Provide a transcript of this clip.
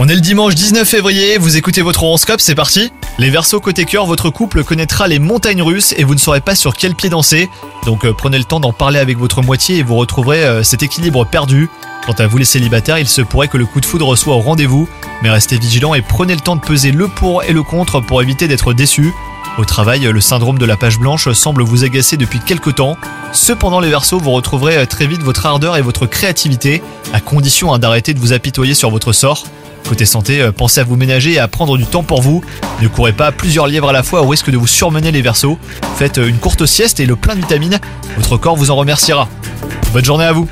On est le dimanche 19 février, vous écoutez votre horoscope, c'est parti Les Verseaux côté cœur, votre couple connaîtra les montagnes russes et vous ne saurez pas sur quel pied danser. Donc euh, prenez le temps d'en parler avec votre moitié et vous retrouverez euh, cet équilibre perdu. Quant à vous les célibataires, il se pourrait que le coup de foudre soit au rendez-vous, mais restez vigilants et prenez le temps de peser le pour et le contre pour éviter d'être déçus. Au travail, le syndrome de la page blanche semble vous agacer depuis quelque temps. Cependant, les Verseaux, vous retrouverez très vite votre ardeur et votre créativité, à condition hein, d'arrêter de vous apitoyer sur votre sort. Côté santé, euh, pensez à vous ménager et à prendre du temps pour vous. Ne courez pas plusieurs lièvres à la fois au risque de vous surmener les Verseaux. Faites euh, une courte sieste et le plein de vitamines, votre corps vous en remerciera. Bonne journée à vous